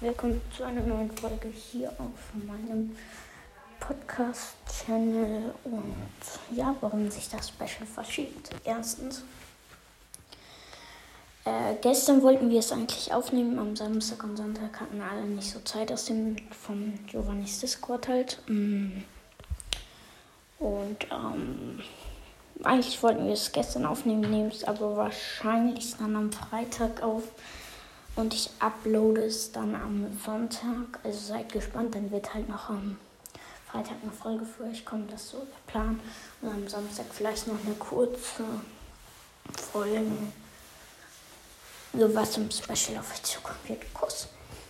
willkommen zu einer neuen Folge hier auf meinem Podcast-Channel. Und ja, warum sich das Special verschiebt. Erstens, äh, gestern wollten wir es eigentlich aufnehmen, am Samstag und Sonntag hatten alle nicht so Zeit aus dem vom Giovanni's Discord halt. Mm. Und ähm, eigentlich wollten wir es gestern aufnehmen, nehmen es aber wahrscheinlich dann am Freitag auf. Und ich uploade es dann am Sonntag. Also seid gespannt, dann wird halt noch am Freitag eine Folge für euch kommen. Das ist so der Plan. Und am Samstag vielleicht noch eine kurze Folge. So was im Special auf euch zukommen wird. Kuss.